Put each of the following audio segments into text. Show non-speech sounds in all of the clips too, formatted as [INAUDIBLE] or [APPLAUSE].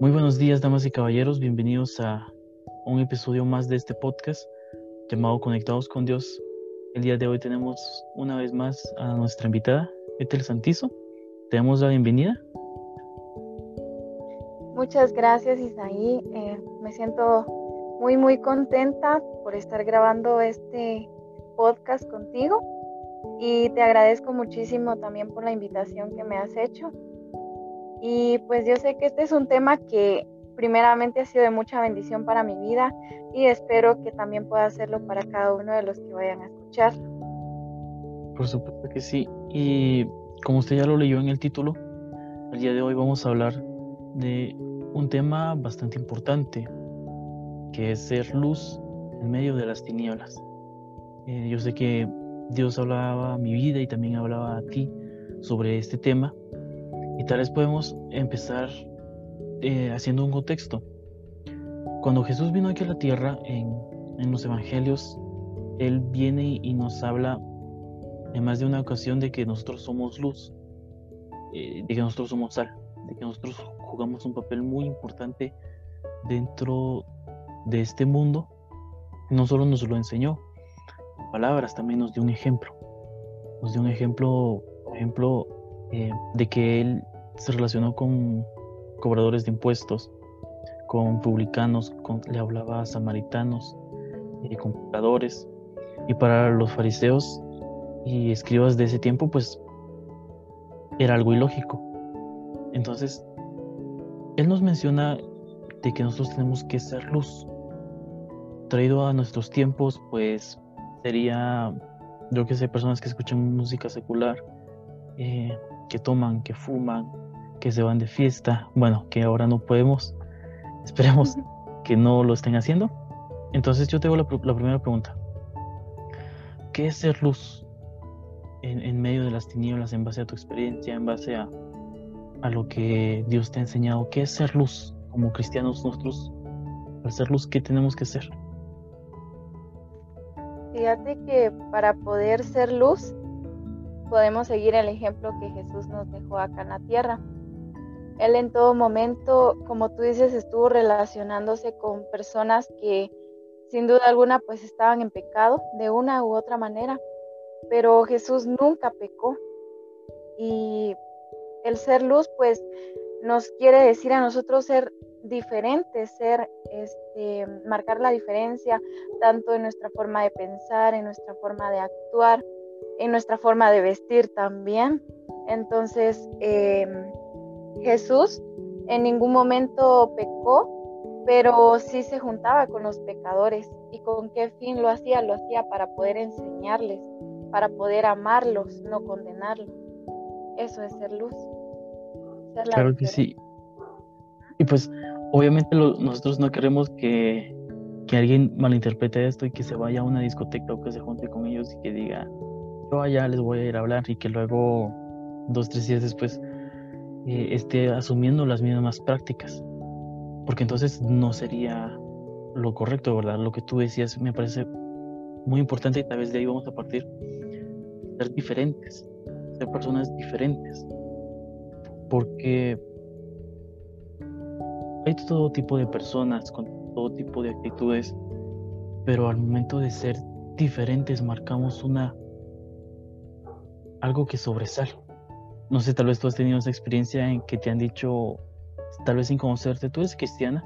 Muy buenos días, damas y caballeros. Bienvenidos a un episodio más de este podcast llamado Conectados con Dios. El día de hoy tenemos una vez más a nuestra invitada, Ethel Santizo. Te damos la bienvenida. Muchas gracias, Isaí. Eh, me siento muy, muy contenta por estar grabando este podcast contigo y te agradezco muchísimo también por la invitación que me has hecho. Y pues yo sé que este es un tema que primeramente ha sido de mucha bendición para mi vida y espero que también pueda hacerlo para cada uno de los que vayan a escucharlo. Por supuesto que sí. Y como usted ya lo leyó en el título, el día de hoy vamos a hablar de un tema bastante importante, que es ser luz en medio de las tinieblas. Eh, yo sé que Dios hablaba a mi vida y también hablaba a ti sobre este tema y tal vez podemos empezar eh, haciendo un contexto. Cuando Jesús vino aquí a la tierra, en, los evangelios, Él viene y nos habla en más de una ocasión de que nosotros somos luz, eh, de que nosotros somos sal, de que nosotros jugamos un papel muy importante dentro de este mundo. No solo nos lo enseñó, palabras también nos dio un ejemplo. Nos dio un ejemplo, por ejemplo, eh, de que Él se relacionó con cobradores de impuestos, con publicanos, le hablaba a samaritanos, y con pecadores. Y para los fariseos y escribas de ese tiempo, pues era algo ilógico. Entonces, él nos menciona de que nosotros tenemos que ser luz. Traído a nuestros tiempos, pues sería, yo que sé, personas que escuchan música secular, eh, que toman, que fuman, que se van de fiesta, bueno, que ahora no podemos, [LAUGHS] esperemos que no lo estén haciendo. Entonces yo tengo la, la primera pregunta. ¿Qué es ser luz en, medio de las tinieblas en base a tu experiencia, en base a, a lo que Dios te ha enseñado? ¿Qué es ser luz como cristianos nosotros? Al ser luz, ¿qué tenemos que ser? Fíjate que para poder ser luz podemos seguir el ejemplo que Jesús nos dejó acá en la tierra. Él en todo momento, como tú dices, estuvo relacionándose con personas que sin duda alguna pues estaban en pecado de una u otra manera, pero Jesús nunca pecó. Y el ser luz pues nos quiere decir a nosotros ser diferentes, ser, este, marcar la diferencia tanto en nuestra forma de pensar, en nuestra forma de actuar, en nuestra forma de vestir también. Entonces, eh, Jesús en ningún momento pecó, pero sí se juntaba con los pecadores. ¿Y con qué fin lo hacía? Lo hacía para poder enseñarles, para poder amarlos, no condenarlos. Eso es ser luz. claro que sí. Y pues obviamente nosotros no queremos que, que alguien malinterprete esto y que se vaya a una discoteca o que se junte con ellos y que diga, yo allá les voy a ir a hablar y que luego dos, tres días después eh, esté asumiendo las mismas prácticas. Porque entonces no sería lo correcto, ¿verdad? Lo que tú decías me parece muy importante y tal vez de ahí vamos a partir. Ser diferentes, ser personas diferentes. Porque hay todo tipo de personas con todo tipo de actitudes, pero al momento de ser diferentes marcamos una algo que sobresale no sé, tal vez tú has tenido esa experiencia en que te han dicho, tal vez sin conocerte, tú eres cristiana.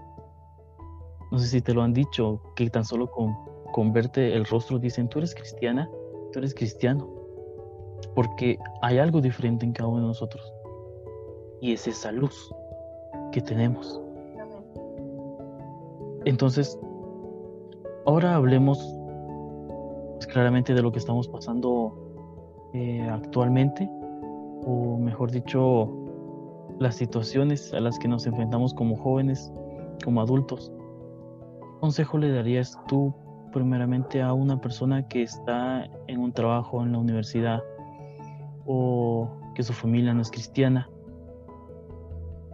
No sé si te lo han dicho, que tan solo con, verte el rostro dicen, tú eres cristiana, tú eres cristiano. Porque hay algo diferente en cada uno de nosotros. Y es esa luz que tenemos. Entonces, ahora hablemos claramente de lo que estamos pasando eh, actualmente o mejor dicho, las situaciones a las que nos enfrentamos como jóvenes, como adultos. ¿Qué consejo le darías tú primeramente a una persona que está en un trabajo en la universidad o que su familia no es cristiana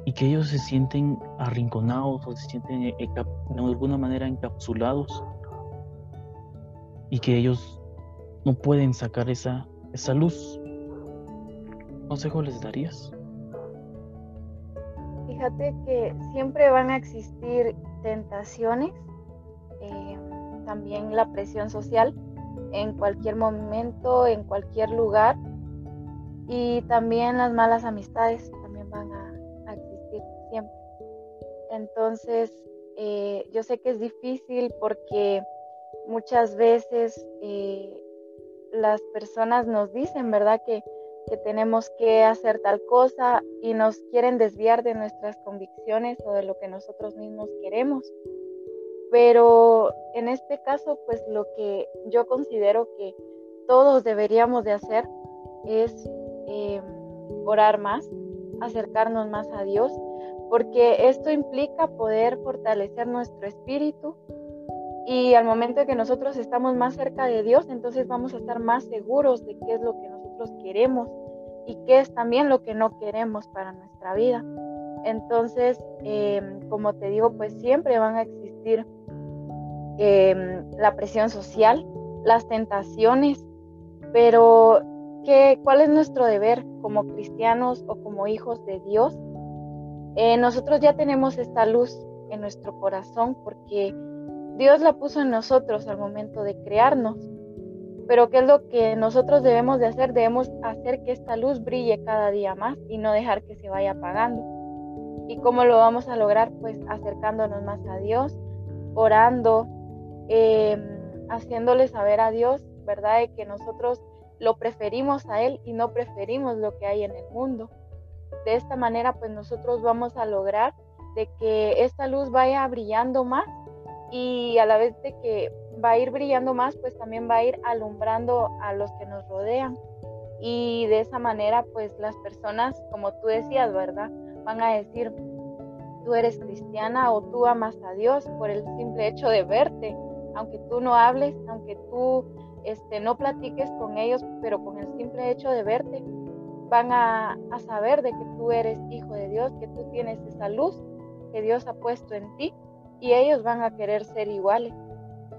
y que ellos se sienten arrinconados o se sienten de alguna manera encapsulados y que ellos no pueden sacar esa, esa luz consejo les darías? Fíjate que siempre van a existir tentaciones, eh, también la presión social en cualquier momento, en cualquier lugar y también las malas amistades también van a, existir siempre. Entonces, eh, yo sé que es difícil porque muchas veces eh, las personas nos dicen, ¿verdad? Que, que tenemos que hacer tal cosa y nos quieren desviar de nuestras convicciones o de lo que nosotros mismos queremos. Pero en este caso, pues lo que yo considero que todos deberíamos de hacer es Em, orar más, acercarnos más a Dios, porque esto implica poder fortalecer nuestro espíritu y al momento que nosotros estamos más cerca de Dios, entonces vamos a estar más seguros de qué es lo que queremos y qué es también lo que no queremos para nuestra vida. Entonces, em, como te digo, pues siempre van a existir em, la presión social, las tentaciones, pero ¿Cuál es nuestro deber como cristianos o como hijos de Dios? Eh, nosotros ya tenemos esta luz en nuestro corazón porque Dios la puso en nosotros al momento de crearnos. Pero ¿qué es lo que nosotros debemos de hacer? Debemos hacer que esta luz brille cada día más y no dejar que se vaya apagando. ¿Y cómo lo vamos a lograr? Pues acercándonos más a Dios, orando, em, haciéndole saber a Dios, ¿verdad? De que nosotros lo preferimos a Él y no preferimos lo que hay en el mundo. De esta manera, pues nosotros vamos a lograr de que esta luz vaya brillando más y a la vez de que va a ir brillando más, pues también va a ir alumbrando a los que nos rodean. Y de esa manera, pues las personas, como tú decías, ¿verdad? Van a decir, tú eres cristiana o tú amas a Dios por el simple hecho de verte, aunque tú no hables, aunque tú este, no platiques con ellos, pero con el simple hecho de verte, van a, saber de que tú eres hijo de Dios, que tú tienes esa luz que Dios ha puesto en ti y ellos van a querer ser iguales.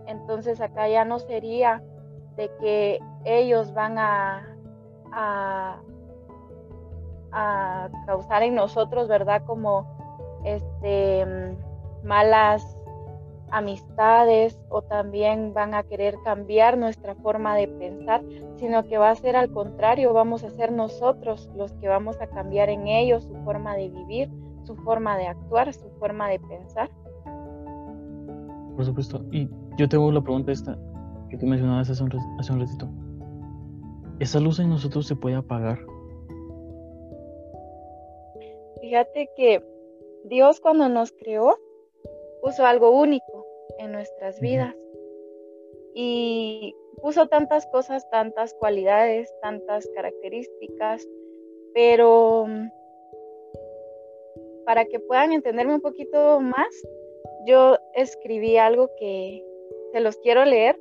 Entonces acá ya no sería de que ellos van a, a, a causar en nosotros, ¿verdad? Como este, malas amistades o también van a querer cambiar nuestra forma de pensar, sino que va a ser al contrario, vamos a ser nosotros los que vamos a cambiar en ellos su forma de vivir, su forma de actuar, su forma de pensar. Por supuesto. Yo tengo la pregunta esta que tú mencionabas hace un, hace un ratito. ¿Esa luz en nosotros se puede apagar? Fíjate que Dios cuando nos creó puso algo único en nuestras vidas. Y puso tantas cosas, tantas cualidades, tantas características, pero mm, para que puedan entenderme un poquito más, yo escribí algo que se los quiero leer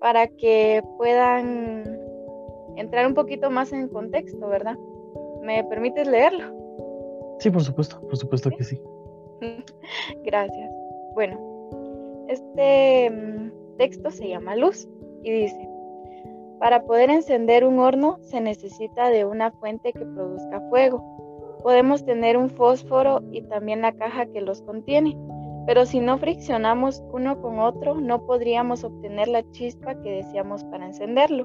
para que puedan entrar un poquito más en contexto, ¿verdad? ¿Me permites leerlo? Sí, por supuesto, por supuesto que sí. [LAUGHS] Gracias. Bueno, este mm, texto se llama Luz y dice, para poder encender un horno se necesita de una fuente que produzca fuego. Podemos tener un fósforo y también la caja que los contiene, pero si no friccionamos uno con otro no podríamos obtener la chispa que deseamos para encenderlo.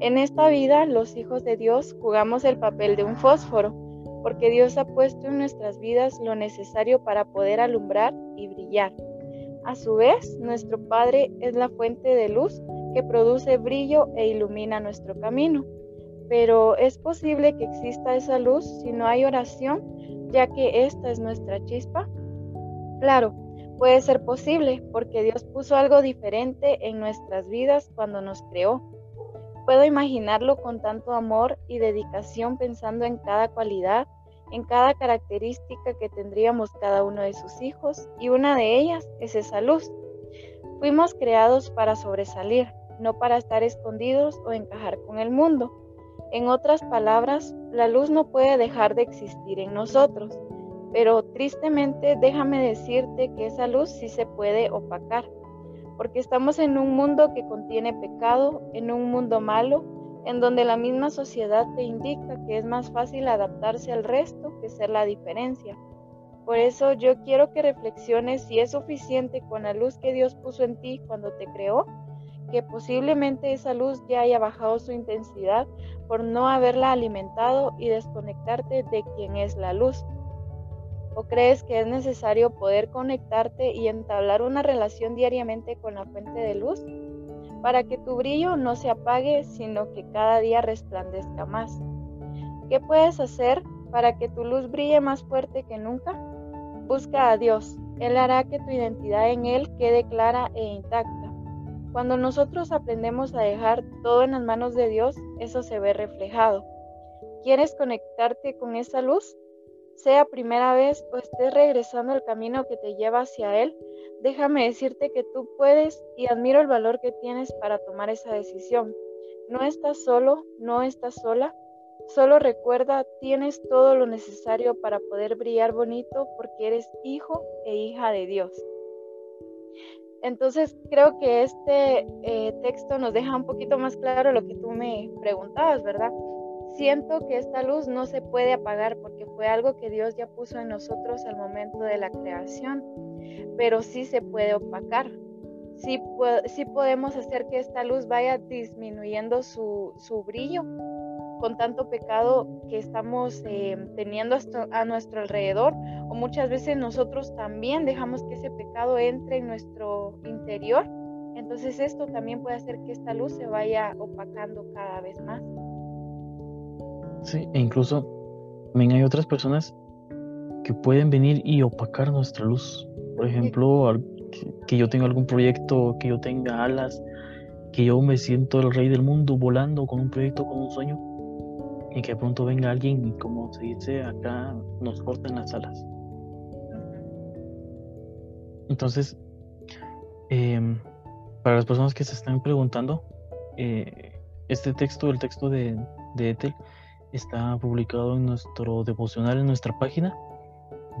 En esta vida los hijos de Dios jugamos el papel de un fósforo, porque Dios ha puesto en nuestras vidas lo necesario para poder alumbrar y brillar. A su vez, nuestro Padre es la fuente de luz que produce brillo e ilumina nuestro camino. Pero ¿es posible que exista esa luz si no hay oración, ya que esta es nuestra chispa? Claro, puede ser posible porque Dios puso algo diferente en nuestras vidas cuando nos creó. Puedo imaginarlo con tanto amor y dedicación pensando en cada cualidad en cada característica que tendríamos cada uno de sus hijos y una de ellas es esa luz. Fuimos creados para sobresalir, no para estar escondidos o encajar con el mundo. En otras palabras, la luz no puede dejar de existir en nosotros, pero tristemente déjame decirte que esa luz sí se puede opacar, porque estamos en un mundo que contiene pecado, en un mundo malo, en donde la misma sociedad te indica que es más fácil adaptarse al resto que ser la diferencia. Por eso yo quiero que reflexiones si es suficiente con la luz que Dios puso en ti cuando te creó, que posiblemente esa luz ya haya bajado su intensidad por no haberla alimentado y desconectarte de quien es la luz. ¿O crees que es necesario poder conectarte y entablar una relación diariamente con la fuente de luz para que tu brillo no se apague, sino que cada día resplandezca más? ¿Qué puedes hacer para que tu luz brille más fuerte que nunca? Busca a Dios. Él hará que tu identidad en Él quede clara e intacta. Cuando nosotros aprendemos a dejar todo en las manos de Dios, eso se ve reflejado. ¿Quieres conectarte con esa luz? Sea primera vez o estés regresando al camino que te lleva hacia Él, déjame decirte que tú puedes y admiro el valor que tienes para tomar esa decisión. No estás solo, no estás sola. Solo recuerda, tienes todo lo necesario para poder brillar bonito porque eres hijo e hija de Dios. Entonces creo que este eh, texto nos deja un poquito más claro lo que tú me preguntabas, ¿verdad? Siento que esta luz no se puede apagar porque fue algo que Dios ya puso en nosotros al momento de la creación, pero sí se puede opacar. Sí, sí podemos hacer que esta luz vaya disminuyendo su, brillo con tanto pecado que estamos eh, teniendo a nuestro alrededor o muchas veces nosotros también dejamos que ese pecado entre en nuestro interior. Entonces esto también puede hacer que esta luz se vaya opacando cada vez más. Sí, e incluso también hay otras personas que pueden venir y opacar nuestra luz. Por ejemplo, que yo tenga algún proyecto, que yo tenga alas, que yo me siento el rey del mundo volando con un proyecto, con un sueño y que pronto venga alguien y como se dice acá nos corten las alas. Entonces, em, para las personas que se están preguntando, eh, este texto, el texto de, de Ethel, está publicado en nuestro devocional en nuestra página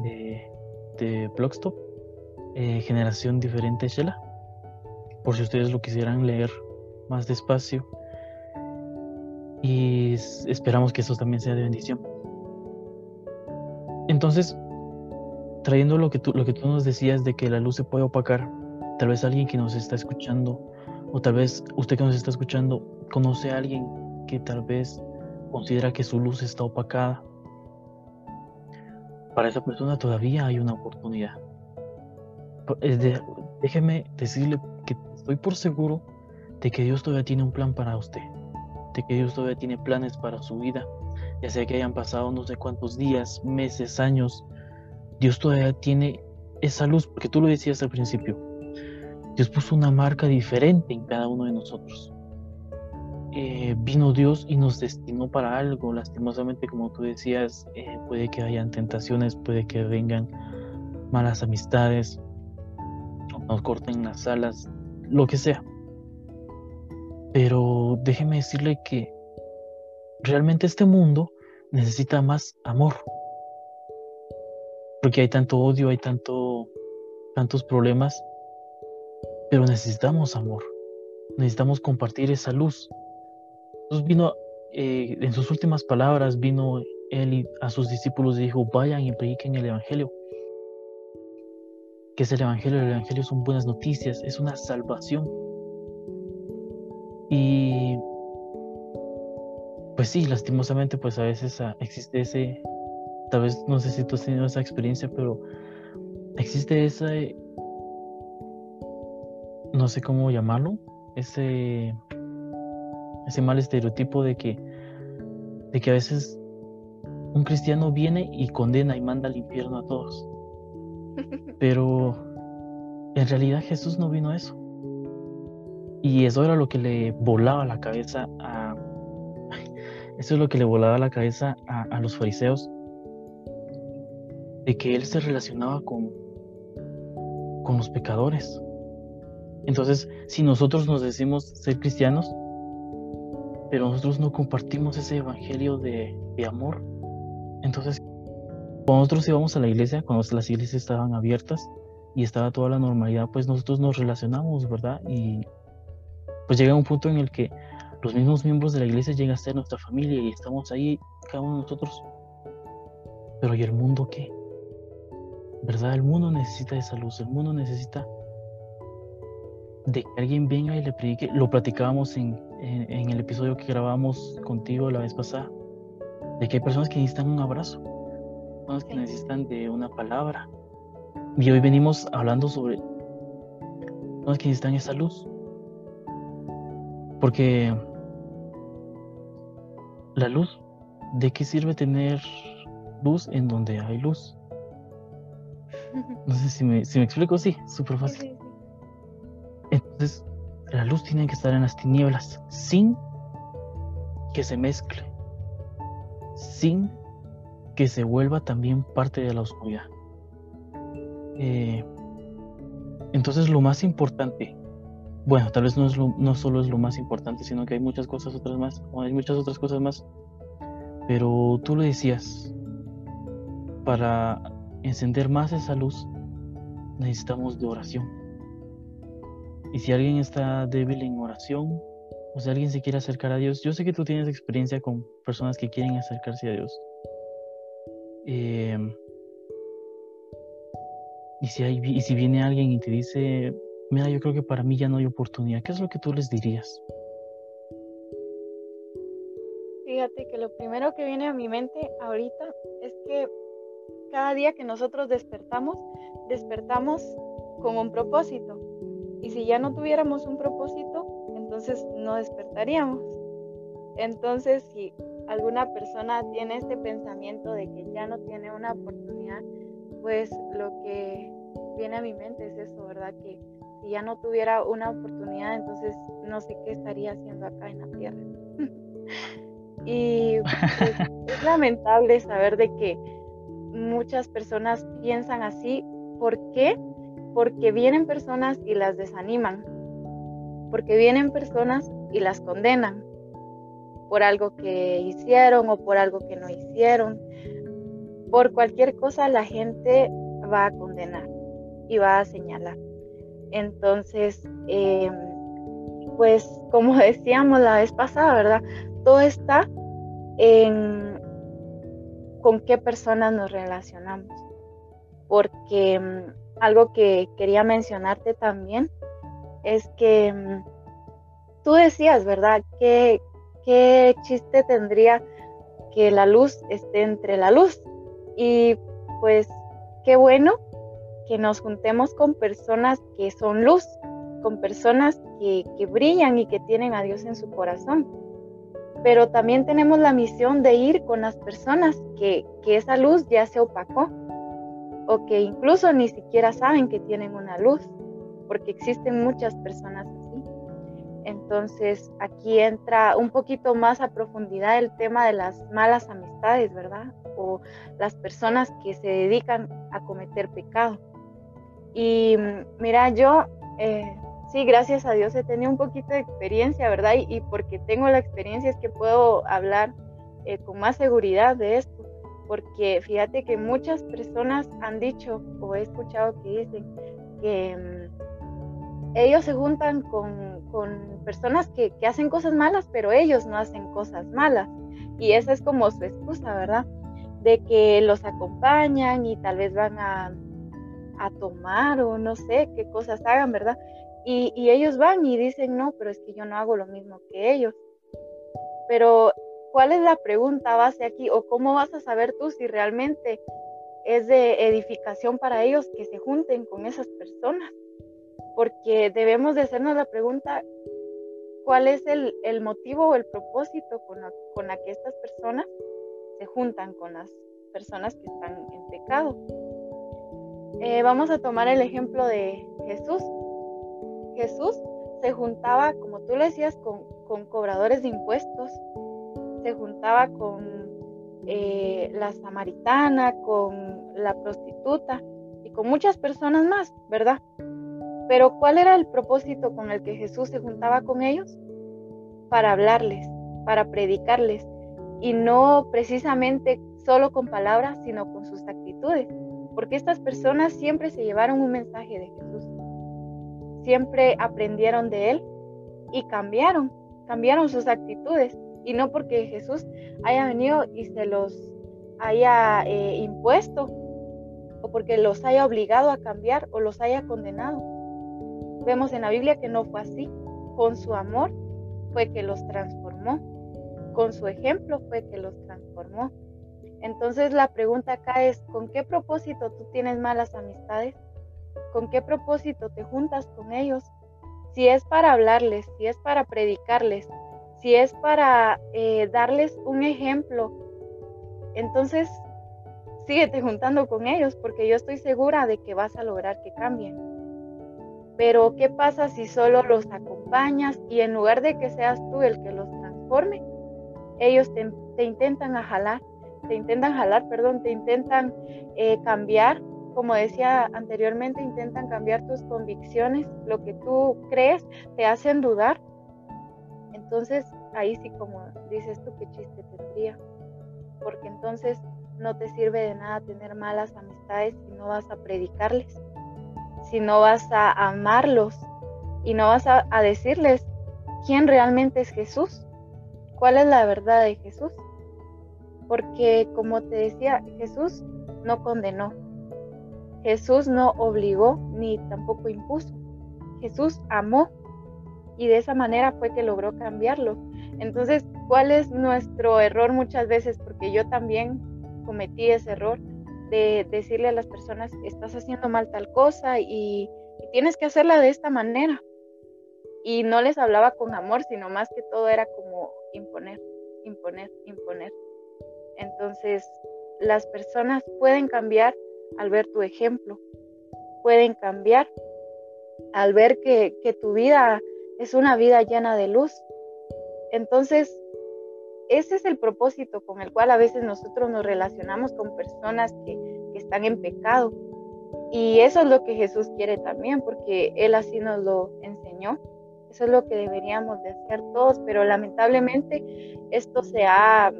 de, de Blogstop, eh, Generación Diferente Shela, por si ustedes lo quisieran leer más despacio y esperamos que eso también sea de bendición. Entonces, trayendo lo que tú, lo que tú nos decías de que la luz se puede opacar, tal vez alguien que nos está escuchando, o tal vez usted que nos está escuchando, conoce a alguien que tal vez considera que su luz está opacada. Para esa persona todavía hay una oportunidad. déjeme decirle que estoy por seguro de que Dios todavía tiene un plan para usted que Dios todavía tiene planes para su vida, ya sea que hayan pasado no sé cuántos días, meses, años, Dios todavía tiene esa luz, porque tú lo decías al principio, Dios puso una marca diferente en cada uno de nosotros. Eh, vino Dios y nos destinó para algo, lastimosamente como tú decías, eh, puede que hayan tentaciones, puede que vengan malas amistades, nos corten las alas, lo que sea. Pero déjeme decirle que realmente este mundo necesita más amor. Porque hay tanto odio, hay tanto, tantos problemas. Pero necesitamos amor. Necesitamos compartir esa luz. Entonces vino, eh, en sus últimas palabras, vino él a sus discípulos y dijo, vayan y prediquen el Evangelio. ¿Qué es el Evangelio? El Evangelio son buenas noticias, es una salvación y pues sí, lastimosamente pues a veces ah, existe ese, tal vez no sé si tú has tenido esa experiencia, pero existe ese, no sé cómo llamarlo, ese, ese mal estereotipo de que, de que a veces un cristiano viene y condena y manda al infierno a todos. [LAUGHS] Pero en realidad Jesús no vino a eso. Y eso era lo que le volaba la cabeza a. [LAUGHS] Eso es lo que le volaba la cabeza a, los fariseos. De que él se relacionaba con, con los pecadores. Entonces, si nosotros nos decimos ser cristianos, pero nosotros no compartimos ese evangelio de, de amor, entonces, cuando nosotros íbamos a la iglesia, cuando las iglesias estaban abiertas y estaba toda la normalidad, pues nosotros nos relacionamos, ¿verdad? Y pues llega un punto en el que los mismos miembros de la iglesia llegan a ser nuestra familia y estamos ahí cada uno de nosotros. Pero ¿y el mundo qué? ¿verdad? El mundo necesita esa luz, el mundo necesita de que alguien venga y le predique. Lo platicábamos en, en, el episodio que grabamos contigo la vez pasada, de que hay personas que necesitan un abrazo, personas que necesitan de una palabra. Y hoy venimos hablando sobre personas que necesitan esa luz. Porque la luz, ¿de qué sirve tener luz en donde hay luz? [LAUGHS] No sé si me, si me explico, sí, súper fácil. Entonces, la luz tiene que estar en las tinieblas sin que se mezcle, sin que se vuelva también parte de la oscuridad. Eh, entonces, lo más importante, bueno, tal vez no, es no solo es lo más importante, sino que hay muchas cosas otras más, o hay muchas otras cosas más. Pero tú lo decías, para encender más esa luz, necesitamos de oración. Y si alguien está débil en oración, o si alguien se quiere acercar a Dios, yo sé que tú tienes experiencia con personas que quieren acercarse a Dios. Em, y, si y si viene alguien y te dice, mira, yo creo que para mí ya no hay oportunidad, ¿qué es lo que tú les dirías? Fíjate que lo primero que viene a mi mente ahorita es que cada día que nosotros despertamos, despertamos con un propósito. Si ya no tuviéramos un propósito, entonces no despertaríamos. Entonces, si alguna persona tiene este pensamiento de que ya no tiene una oportunidad, pues lo que viene a mi mente es eso, ¿verdad? Que si ya no tuviera una oportunidad, entonces no sé qué estaría haciendo acá en la tierra. [LAUGHS] y pues, [LAUGHS] es lamentable saber de que muchas personas piensan así. ¿Por qué? Porque vienen personas y las desaniman. Porque vienen personas y las condenan por algo que hicieron o por algo que no hicieron. Por cualquier cosa la gente va a condenar y va a señalar. Entonces, em, pues como [LAUGHS] decíamos la vez pasada, ¿verdad? Todo está en con qué personas nos relacionamos. Porque mm, algo que quería mencionarte también es que mm, tú decías, ¿verdad? ¿Qué, ¿Qué chiste tendría que la luz esté entre la luz? Y pues qué bueno que nos juntemos con personas que son luz, con personas que, que brillan y que tienen a Dios en su corazón pero también tenemos la misión de ir con las personas que, esa luz ya se opacó o que incluso ni siquiera saben que tienen una luz, porque existen muchas personas así. Entonces aquí entra un poquito más a profundidad el tema de las malas amistades, ¿verdad? O las personas que se dedican a cometer pecado. Y mm, mira, yo eh, sí, gracias a Dios he tenido un poquito de experiencia, ¿verdad? Y, porque tengo la experiencia es que puedo hablar eh, con más seguridad de esto, porque fíjate que muchas personas han dicho o he escuchado que dicen que mm, ellos se juntan con, personas que, que, hacen cosas malas, pero ellos no hacen cosas malas. Y esa es como su excusa, ¿verdad? De que los acompañan y tal vez van a, a tomar o no sé qué cosas hagan, ¿verdad? Y, ellos van y dicen, no, pero es que yo no hago lo mismo que ellos. Pero, ¿cuál es la pregunta base aquí? ¿O cómo vas a saber tú si realmente es de edificación para ellos que se junten con esas personas? Porque debemos de hacernos la pregunta, ¿cuál es el, motivo o el propósito con con la que estas personas se juntan con las personas que están en pecado? Eh, vamos a tomar el ejemplo de Jesús. Jesús se juntaba, como tú le decías, con, cobradores de impuestos, se juntaba con eh, la samaritana, con la prostituta y con muchas personas más, ¿verdad? Pero ¿cuál era el propósito con el que Jesús se juntaba con ellos? Para hablarles, para predicarles, y no precisamente solo con palabras, sino con sus actitudes, porque estas personas siempre se llevaron un mensaje de Jesús siempre aprendieron de él y cambiaron, cambiaron sus actitudes. Y no porque Jesús haya venido y se los haya eh, impuesto, o porque los haya obligado a cambiar o los haya condenado. Vemos en la Biblia que no fue así. Con su amor fue que los transformó. Con su ejemplo fue que los transformó. Entonces la pregunta acá es, ¿con qué propósito tú tienes malas amistades? ¿Con qué propósito te juntas con ellos? Si es para hablarles, si es para predicarles, si es para eh, darles un ejemplo, entonces síguete juntando con ellos porque yo estoy segura de que vas a lograr que cambien. Pero ¿qué pasa si solo los acompañas y en lugar de que seas tú el que los transforme, ellos te, intentan jalar, te intentan jalar, perdón, te intentan eh, cambiar, como decía anteriormente, intentan cambiar tus convicciones, lo que tú crees, te hacen dudar. Entonces, ahí sí, como dices tú, qué chiste tendría. Porque entonces no te sirve de nada tener malas amistades si no vas a predicarles, si no vas a amarlos y no vas a, decirles quién realmente es Jesús, cuál es la verdad de Jesús. Porque como te decía, Jesús no condenó, Jesús no obligó ni tampoco impuso, Jesús amó y de esa manera fue que logró cambiarlo. Entonces, ¿cuál es nuestro error muchas veces? Porque yo también cometí ese error de decirle a las personas estás haciendo mal tal cosa y, tienes que hacerla de esta manera. Y no les hablaba con amor, sino más que todo era como imponer, imponer, imponer. Entonces, las personas pueden cambiar al ver tu ejemplo, pueden cambiar al ver que, que tu vida es una vida llena de luz. Entonces, ese es el propósito con el cual a veces nosotros nos relacionamos con personas que, están en pecado. Y eso es lo que Jesús quiere también, porque Él así nos lo enseñó. Eso es lo que deberíamos de hacer todos, pero lamentablemente esto se ha,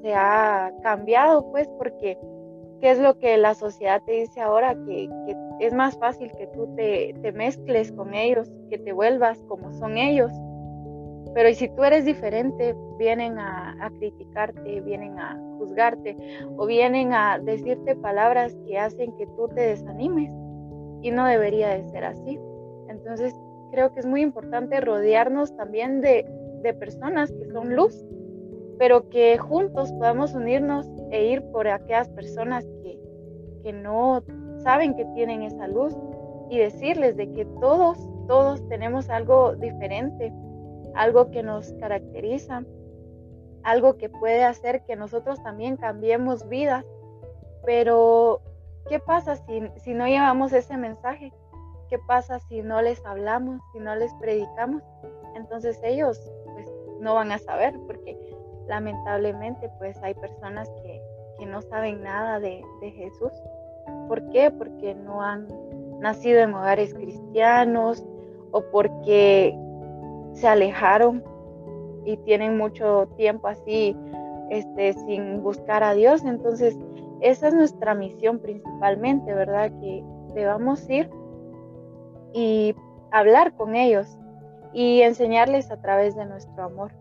se ha cambiado, pues, porque ¿qué es lo que la sociedad te dice ahora? Que, es más fácil que tú te, te mezcles con ellos, que te vuelvas como son ellos pero y si tú eres diferente, vienen a, criticarte, vienen a juzgarte o vienen a decirte palabras que hacen que tú te desanimes. Y no debería de ser así. Entonces creo que es muy importante rodearnos también de, de personas que son luz, pero que juntos podamos unirnos e ir por aquellas personas que, que no saben que tienen esa luz y decirles de que todos, todos tenemos algo diferente algo que nos caracteriza, algo que puede hacer que nosotros también cambiemos vidas. Pero, ¿qué pasa si, si no llevamos ese mensaje? ¿Qué pasa si no les hablamos, si no les predicamos? Entonces ellos pues no van a saber porque lamentablemente pues hay personas que, que no saben nada de, de Jesús. ¿Por qué? Porque no han nacido en hogares cristianos o porque se alejaron y tienen mucho tiempo así este, sin buscar a Dios. Entonces, esa es nuestra misión principalmente, ¿verdad? Que debamos ir y hablar con ellos y enseñarles a través de nuestro amor.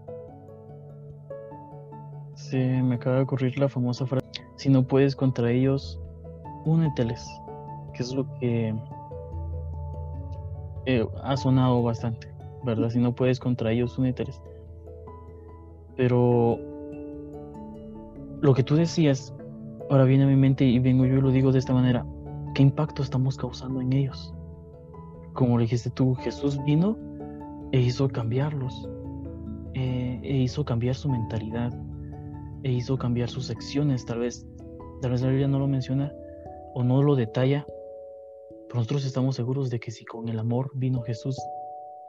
Sí, me acaba de ocurrir la famosa frase, si no puedes contra ellos, úneteles, que es lo que eh, ha sonado bastante. ¿Verdad? Si no puedes contra ellos, úneteles. Pero lo que tú decías, ahora viene a mi mente y vengo yo y lo digo de esta manera, ¿qué impacto estamos causando en ellos? Como le dijiste tú, Jesús vino e hizo cambiarlos, eh, e hizo cambiar su mentalidad, e hizo cambiar sus acciones, tal vez, tal vez la Biblia no lo menciona o no lo detalla, pero nosotros estamos seguros de que si con el amor vino Jesús,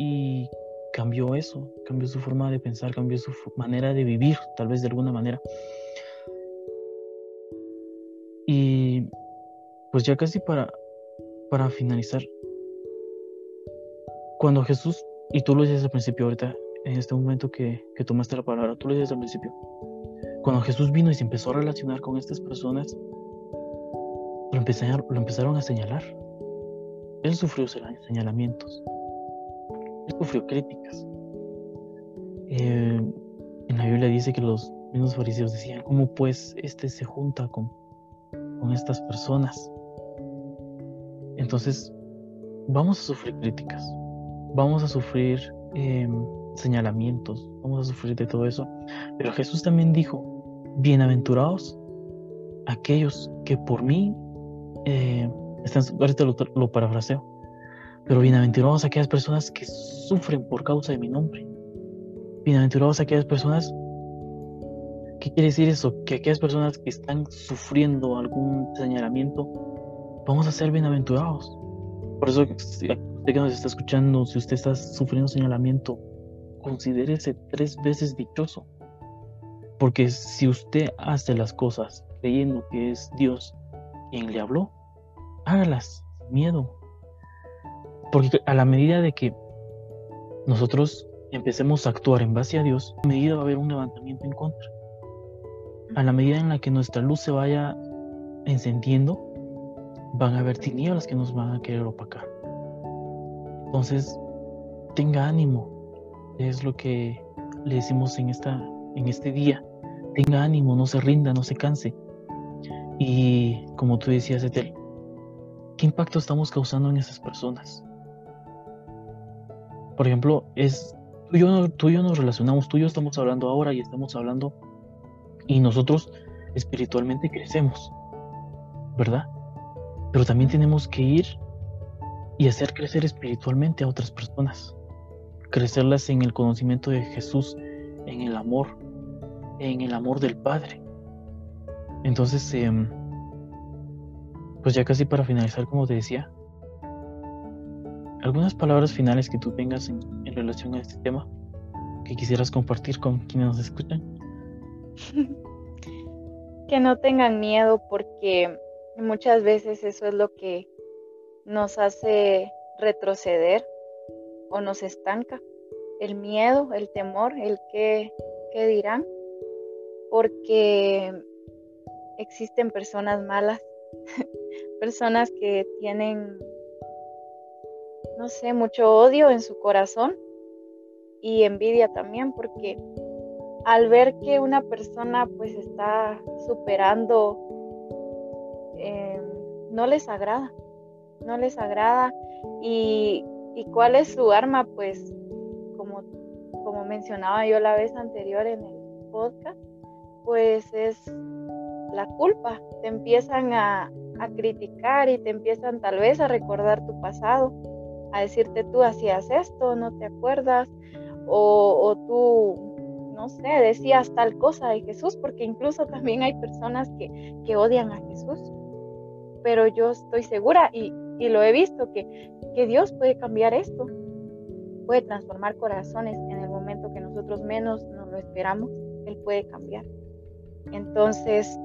y cambió eso, cambió su forma de pensar, cambió su manera de vivir, tal vez de alguna manera. Y pues ya casi para, para finalizar, cuando Jesús, y tú lo dices al principio ahorita, en este momento que, que tomaste la palabra, tú lo dices al principio, cuando Jesús vino y se empezó a relacionar con estas personas, lo empezaron, lo empezaron a señalar. Él sufrió señalamientos sufrió críticas. Eh, en la Biblia dice que los mismos fariseos decían, ¿cómo pues este se junta con, con estas personas? Entonces, vamos a sufrir críticas, vamos a sufrir em, señalamientos, vamos a sufrir de todo eso. Pero Jesús también dijo, bienaventurados aquellos que por mí, eh, están, ahorita lo, lo parafraseo, pero bienaventurados aquellas personas que sufren por causa de mi nombre. Bienaventurados aquellas personas ¿Qué quiere decir eso? Que aquellas personas que están sufriendo algún señalamiento, vamos a ser bienaventurados. Por eso, usted que nos está escuchando, si usted está sufriendo señalamiento, considérese tres veces dichoso. Porque si usted hace las cosas creyendo que es Dios quien le habló, hágalas sin miedo. Porque a la medida de que nosotros empecemos a actuar en base a Dios, a medida va a haber un levantamiento en contra a la medida en la que nuestra luz se vaya encendiendo, van a haber tinieblas que nos van a querer opacar. Entonces, tenga ánimo, es lo que le decimos en, esta, en este día. Tenga ánimo, no se rinda, no se canse. Y como tú decías, Etel, ¿qué impacto estamos causando en esas personas? Por ejemplo, es tú y, yo, tú y yo nos relacionamos, tú y yo estamos hablando ahora y estamos hablando y nosotros espiritualmente crecemos, ¿verdad? Pero también tenemos que ir y hacer crecer espiritualmente a otras personas, crecerlas en el conocimiento de Jesús, en el amor, en el amor del Padre. Entonces, em, pues ya casi para finalizar, como te decía, algunas palabras finales que tú tengas en, en relación a este tema que quisieras compartir con quienes nos escuchan. [LAUGHS] que no tengan miedo porque muchas veces eso es lo que nos hace retroceder o nos estanca. El miedo, el temor, el qué, qué dirán, porque existen personas malas, [LAUGHS] personas que tienen, no sé, mucho odio en su corazón y envidia también, porque al ver que una persona pues está superando, eh, no les agrada, no les agrada. Y, cuál es su arma? Pues como, como mencionaba yo la vez anterior en el podcast, pues es la culpa. Te empiezan a, a criticar y te empiezan tal vez a recordar tu pasado, a decirte tú hacías esto, no te acuerdas, o, o tú no sé, decías tal cosa de Jesús, porque incluso también hay personas que, que odian a Jesús. Pero yo estoy segura y, y lo he visto que, que Dios puede cambiar esto, puede transformar corazones en el momento que nosotros menos nos lo esperamos, Él puede cambiar. Entonces,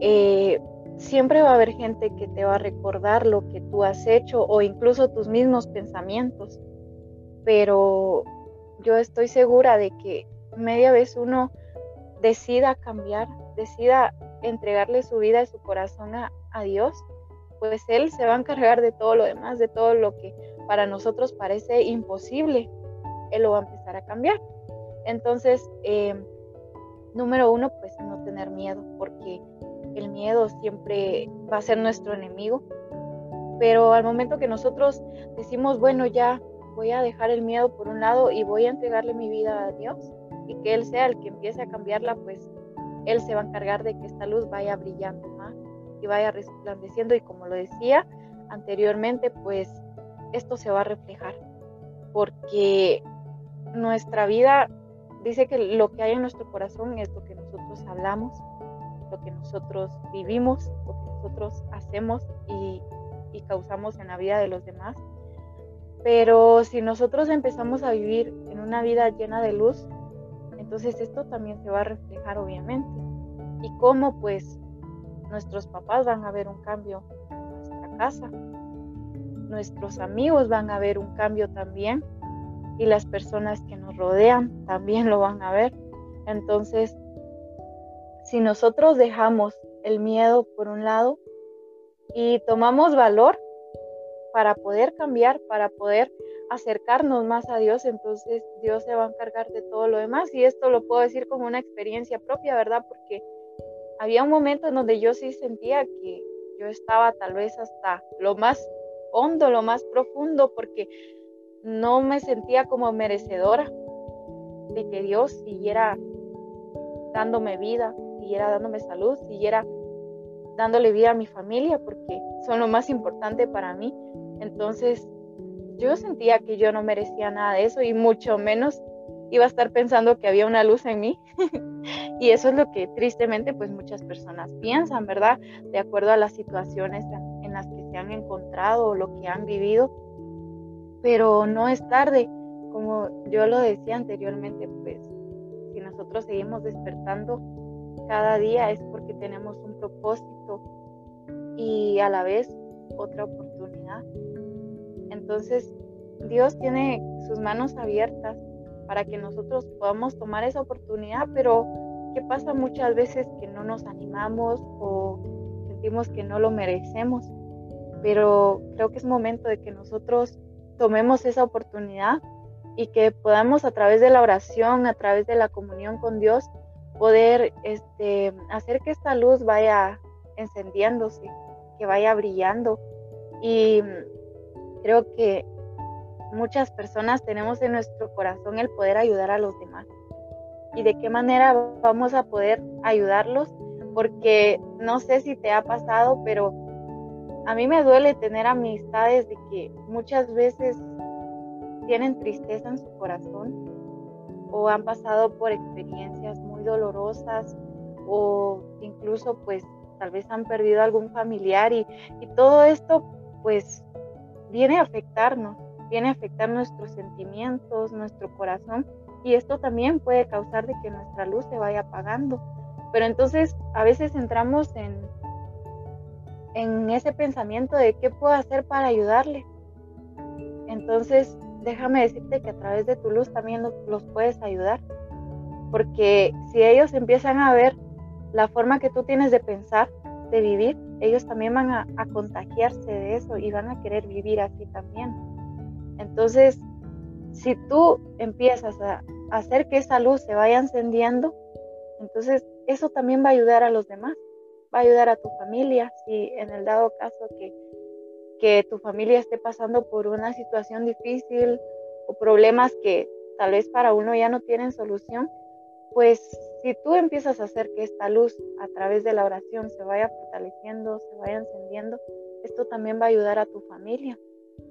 eh, siempre va a haber gente que te va a recordar lo que tú has hecho o incluso tus mismos pensamientos, pero yo estoy segura de que media vez uno decida cambiar, decida entregarle su vida y su corazón a, Dios, pues Él se va a encargar de todo lo demás, de todo lo que para nosotros parece imposible. Él lo va a empezar a cambiar. Entonces, em, número uno, pues no tener miedo, porque el miedo siempre va a ser nuestro enemigo. Pero al momento que nosotros decimos, bueno, ya voy a dejar el miedo por un lado y voy a entregarle mi vida a Dios, y que Él sea el que empiece a cambiarla, pues Él se va a encargar de que esta luz vaya brillando más y vaya resplandeciendo. Y como lo decía anteriormente, pues esto se va a reflejar. Porque nuestra vida dice que lo que hay en nuestro corazón es lo que nosotros hablamos, lo que nosotros vivimos, lo que nosotros hacemos y, y causamos en la vida de los demás. Pero si nosotros empezamos a vivir en una vida llena de luz, entonces esto también se va a reflejar obviamente. Y cómo pues nuestros papás van a ver un cambio en nuestra casa, nuestros amigos van a ver un cambio también y las personas que nos rodean también lo van a ver. Entonces, si nosotros dejamos el miedo por un lado y tomamos valor para poder cambiar, para poder acercarnos más a Dios, entonces Dios se va a encargar de todo lo demás. Y esto lo puedo decir como una experiencia propia, ¿verdad? Porque había un momento en donde yo sí sentía que yo estaba tal vez hasta lo más hondo, lo más profundo, porque no me sentía como merecedora de que Dios siguiera dándome vida, siguiera dándome salud, siguiera dándole vida a mi familia, porque son lo más importante para mí. Entonces, yo sentía que yo no merecía nada de eso y mucho menos iba a estar pensando que había una luz en mí. [LAUGHS] y eso es lo que tristemente pues muchas personas piensan, ¿verdad? De acuerdo a las situaciones en las que se han encontrado o lo que han vivido. Pero no es tarde, como yo lo decía anteriormente, pues si nosotros seguimos despertando cada día es porque tenemos un propósito y a la vez otra oportunidad. Entonces, Dios tiene sus manos abiertas para que nosotros podamos tomar esa oportunidad, pero ¿qué pasa muchas veces que no nos animamos o sentimos que no lo merecemos? Pero creo que es momento de que nosotros tomemos esa oportunidad y que podamos a través de la oración, a través de la comunión con Dios, poder este, hacer que esta luz vaya encendiéndose, que vaya brillando. Y creo que muchas personas tenemos en nuestro corazón el poder ayudar a los demás. ¿Y de qué manera vamos a poder ayudarlos? Porque no sé si te ha pasado, pero a mí me duele tener amistades de que muchas veces tienen tristeza en su corazón o han pasado por experiencias muy dolorosas o incluso pues tal vez han perdido algún familiar y, todo esto pues viene a afectarnos viene a afectar nuestros sentimientos, nuestro corazón y esto también puede causar de que nuestra luz se vaya apagando. Pero entonces a veces entramos en, en ese pensamiento de qué puedo hacer para ayudarle. Entonces déjame decirte que a través de tu luz también los, puedes ayudar. Porque si ellos empiezan a ver la forma que tú tienes de pensar, de vivir, ellos también van a, contagiarse de eso y van a querer vivir así también. Entonces, si tú empiezas a hacer que esa luz se vaya encendiendo, entonces eso también va a ayudar a los demás, va a ayudar a tu familia, si en el dado caso que tu familia esté pasando por una situación difícil o problemas que tal vez para uno ya no tienen solución, pues si tú empiezas a hacer que esta luz a través de la oración se vaya fortaleciendo, se vaya encendiendo, esto también va a ayudar a tu familia.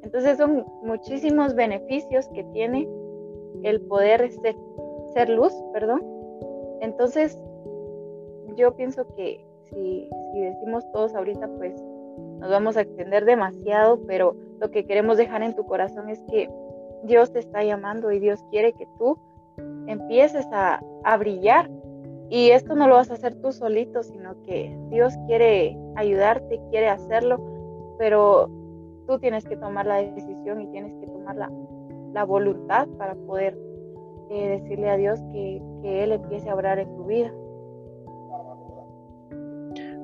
Entonces son muchísimos beneficios que tiene el poder ser, luz, perdón. Entonces yo pienso que si, si decimos todos ahorita, pues nos vamos a extender demasiado, pero lo que queremos dejar en tu corazón es que Dios te está llamando y Dios quiere que tú empieces a, a, brillar. Y esto no lo vas a hacer tú solito, sino que Dios quiere ayudarte, quiere hacerlo, pero tú tienes que tomar la decisión y tienes que tomar la, voluntad para poder eh, decirle a Dios que, que, Él empiece a obrar en tu vida.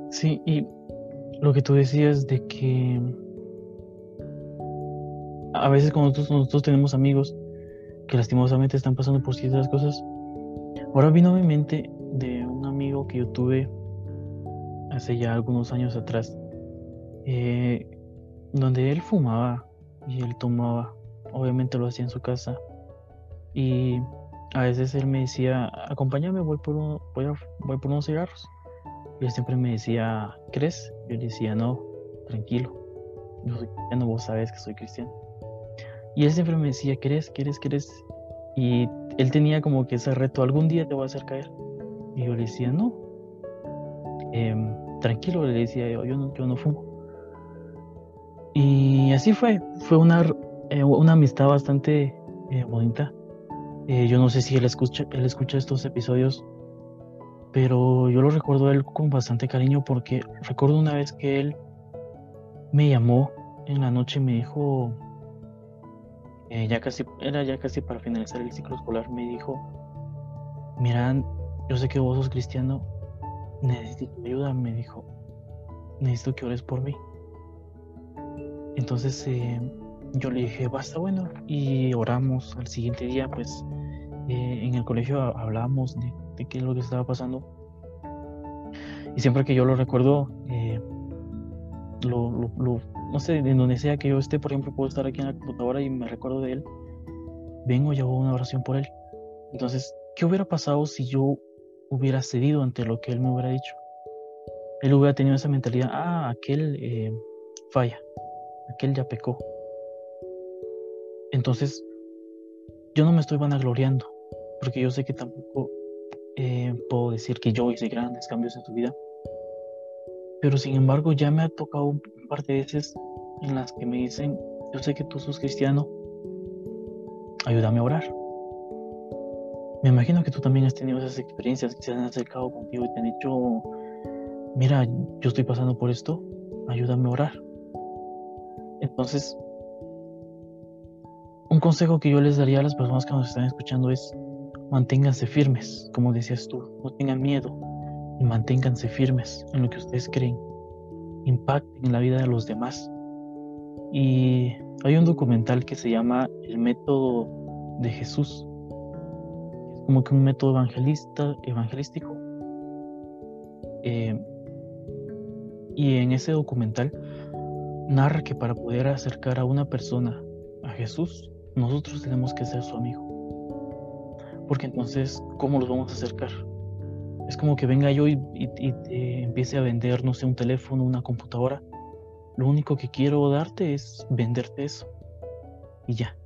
Sí, y lo que tú decías de que a veces cuando nosotros tenemos amigos que lastimosamente están pasando por ciertas cosas, ahora vino a mi mente de un amigo que yo tuve hace ya algunos años atrás. Eh, donde él fumaba y él tomaba. Obviamente lo hacía en su casa. Y a veces él me decía, acompáñame, voy por, voy, voy por unos cigarros. Y él siempre me decía, ¿crees? Yo le decía, no, tranquilo. Yo soy cristiano, vos sabes que soy cristiano. Y él siempre me decía, ¿crees? ¿Crees? ¿Crees? Y él tenía como que ese reto, algún día te voy a hacer caer. Y yo le decía, no. Em, tranquilo, le decía yo, yo no, yo no fumo. Y así fue, fue una, eh, una amistad bastante eh, bonita. Eh, yo no sé si él escucha, él escucha estos episodios, pero yo lo recuerdo a él con bastante cariño porque recuerdo una vez que él me llamó en la noche y me dijo, ya casi, era ya casi para finalizar el ciclo escolar, me dijo, mira, yo sé que vos sos cristiano, necesito ayuda, me dijo, necesito que ores por mí. Entonces eh, yo le dije, basta, bueno, y oramos al siguiente día, pues eh, en el colegio hablábamos de, qué es lo que estaba pasando. Y siempre que yo lo recuerdo, eh, lo, no sé, en donde sea que yo esté, por ejemplo, puedo estar aquí en la computadora y me recuerdo de él, vengo y hago una oración por él. Entonces, ¿qué hubiera pasado si yo hubiera cedido ante lo que él me hubiera dicho? Él hubiera tenido esa mentalidad, ah, aquel eh, falla, aquel ya pecó. Entonces, yo no me estoy vanagloriando, porque yo sé que tampoco eh, puedo decir que yo hice grandes cambios en tu vida. Pero sin embargo, ya me ha tocado par de veces en las que me dicen, yo sé que tú sos cristiano, ayúdame a orar. Me imagino que tú también has tenido esas experiencias que se han acercado contigo y te han dicho, mira, yo estoy pasando por esto, ayúdame a orar. Entonces, un consejo que yo les daría a las personas que nos están escuchando es manténganse firmes, como decías tú, no tengan miedo y manténganse firmes en lo que ustedes creen, impacten en la vida de los demás. Y hay un documental que se llama El método de Jesús, es como que un método evangelista, evangelístico. Eh, y en ese documental narra que para poder acercar a una persona a Jesús, nosotros tenemos que ser su amigo. Porque entonces, ¿cómo los vamos a acercar? Es como que venga yo y, te empiece a vender, no sé, un teléfono, una computadora. Lo único que quiero darte es venderte eso. Y ya.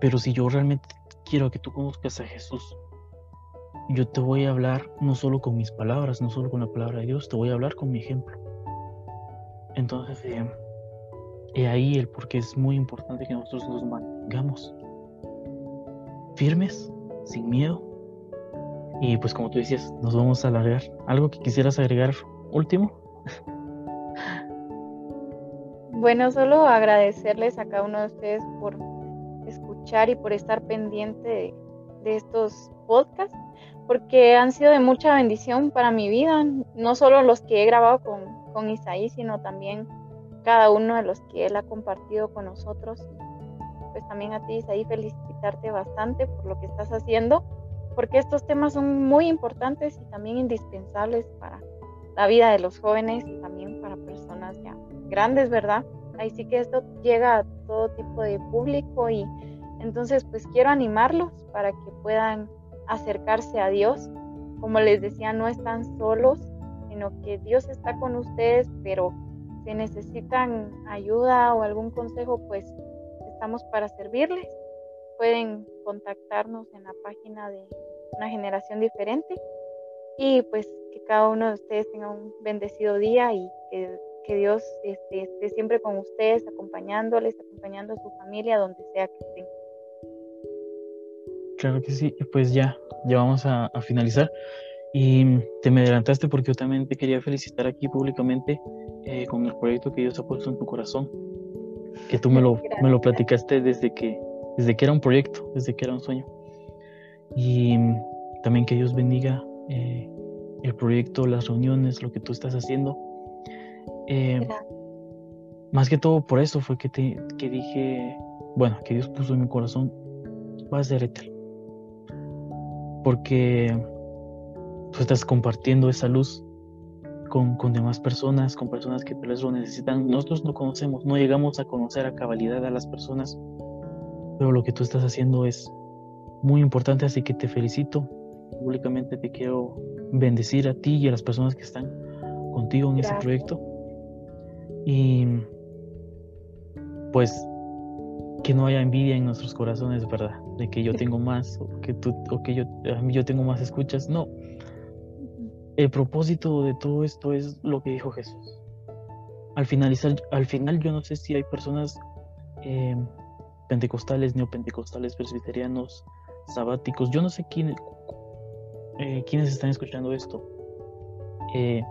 Pero si yo realmente quiero que tú conozcas a Jesús, yo te voy a hablar no solo con mis palabras, no solo con la palabra de Dios, te voy a hablar con mi ejemplo. Entonces, eh, He ahí el por qué es muy importante que nosotros nos mantengamos firmes, sin miedo. Y pues como tú decías, nos vamos a alargar. ¿Algo que quisieras agregar último? Bueno, solo agradecerles a cada uno de ustedes por escuchar y por estar pendiente de, estos podcasts, porque han sido de mucha bendición para mi vida, no solo los que he grabado con, con Isaí, sino también cada uno de los que Él ha compartido con nosotros. Pues también a ti, Isaí, felicitarte bastante por lo que estás haciendo, porque estos temas son muy importantes y también indispensables para la vida de los jóvenes y también para personas ya grandes, ¿verdad? Ahí sí que esto llega a todo tipo de público y entonces pues quiero animarlos para que puedan acercarse a Dios. Como les decía, no están solos, sino que Dios está con ustedes, pero si necesitan ayuda o algún consejo, pues estamos para servirles. Pueden contactarnos en la página de una generación diferente y pues que cada uno de ustedes tenga un bendecido día y que, Dios esté, esté, siempre con ustedes, acompañándoles, acompañando a su familia donde sea que estén. Claro que sí, pues ya, ya vamos a, a finalizar. Y te me adelantaste porque yo también te quería felicitar aquí públicamente eh, con el proyecto que Dios ha puesto en tu corazón, que tú me lo, me lo platicaste desde que, desde que era un proyecto, desde que era un sueño. Y también que Dios bendiga eh, el proyecto, las reuniones, lo que tú estás haciendo. Eh, más que todo por eso fue que, te, que dije, bueno, que Dios puso en mi corazón, va a ser Ethel. Porque tú estás compartiendo esa luz con, con, demás personas, con personas que tal vez lo necesitan. Nosotros no conocemos, no llegamos a conocer a cabalidad a las personas, pero lo que tú estás haciendo es muy importante, así que te felicito. Públicamente te quiero bendecir a ti y a las personas que están contigo en ese proyecto. Y pues que no haya envidia en nuestros corazones, ¿verdad? De que yo tengo más o que tú o que yo a mí yo tengo más escuchas. No, el propósito de todo esto es lo que dijo Jesús. Al finalizar, al final yo no sé si hay personas eh, pentecostales, neopentecostales, presbiterianos, sabáticos, yo no sé quién, eh, quiénes están escuchando esto. Eh,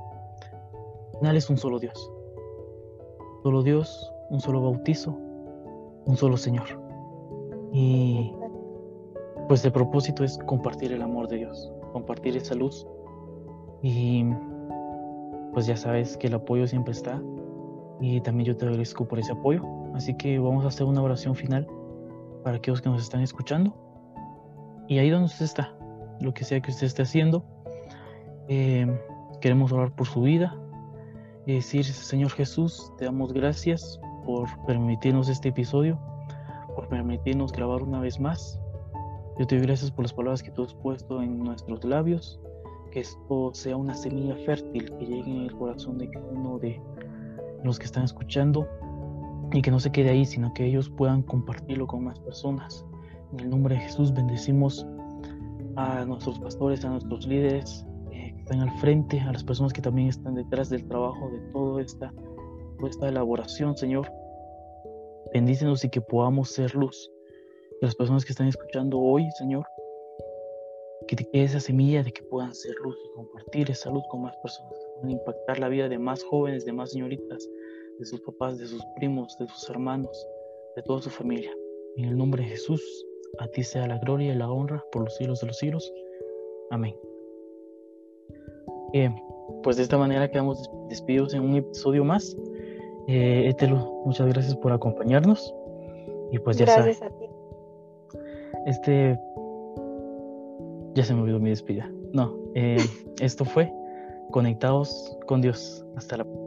es un solo Dios. Solo Dios, un solo bautizo, un solo Señor. Y pues el propósito es compartir el amor de Dios, compartir esa luz y pues ya sabes que el apoyo siempre está y también yo te agradezco por ese apoyo. Así que vamos a hacer una oración final para aquellos que nos están escuchando. Y ahí donde usted está, lo que sea que usted esté haciendo, eh, queremos orar por su vida y decir, Señor Jesús, te damos gracias por permitirnos este episodio, por permitirnos grabar una vez más. Yo te doy gracias por las palabras que tú has puesto en nuestros labios, que esto sea una semilla fértil que llegue en el corazón de cada uno de los que están escuchando y que no se quede ahí, sino que ellos puedan compartirlo con más personas. En el nombre de Jesús bendecimos a nuestros pastores, a nuestros líderes eh, que están al frente, a las personas que también están detrás del trabajo de toda esta, toda esta elaboración, Señor. Bendícenos y que podamos ser luz. Las personas que están escuchando hoy, Señor, que te quede esa semilla de que puedan ser luz y compartir esa luz con más personas, que puedan impactar la vida de más jóvenes, de más señoritas, de sus papás, de sus primos, de sus hermanos, de toda su familia. En el nombre de Jesús, a ti sea la gloria y la honra por los siglos de los siglos. Amén. Bien, pues de esta manera quedamos despedidos en un episodio más. Eh, Etelo, muchas gracias por acompañarnos. Y pues ya Gracias a ti. Este. Ya se me olvidó mi despedida. No, eh, [LAUGHS] esto fue Conectados con Dios. Hasta la próxima.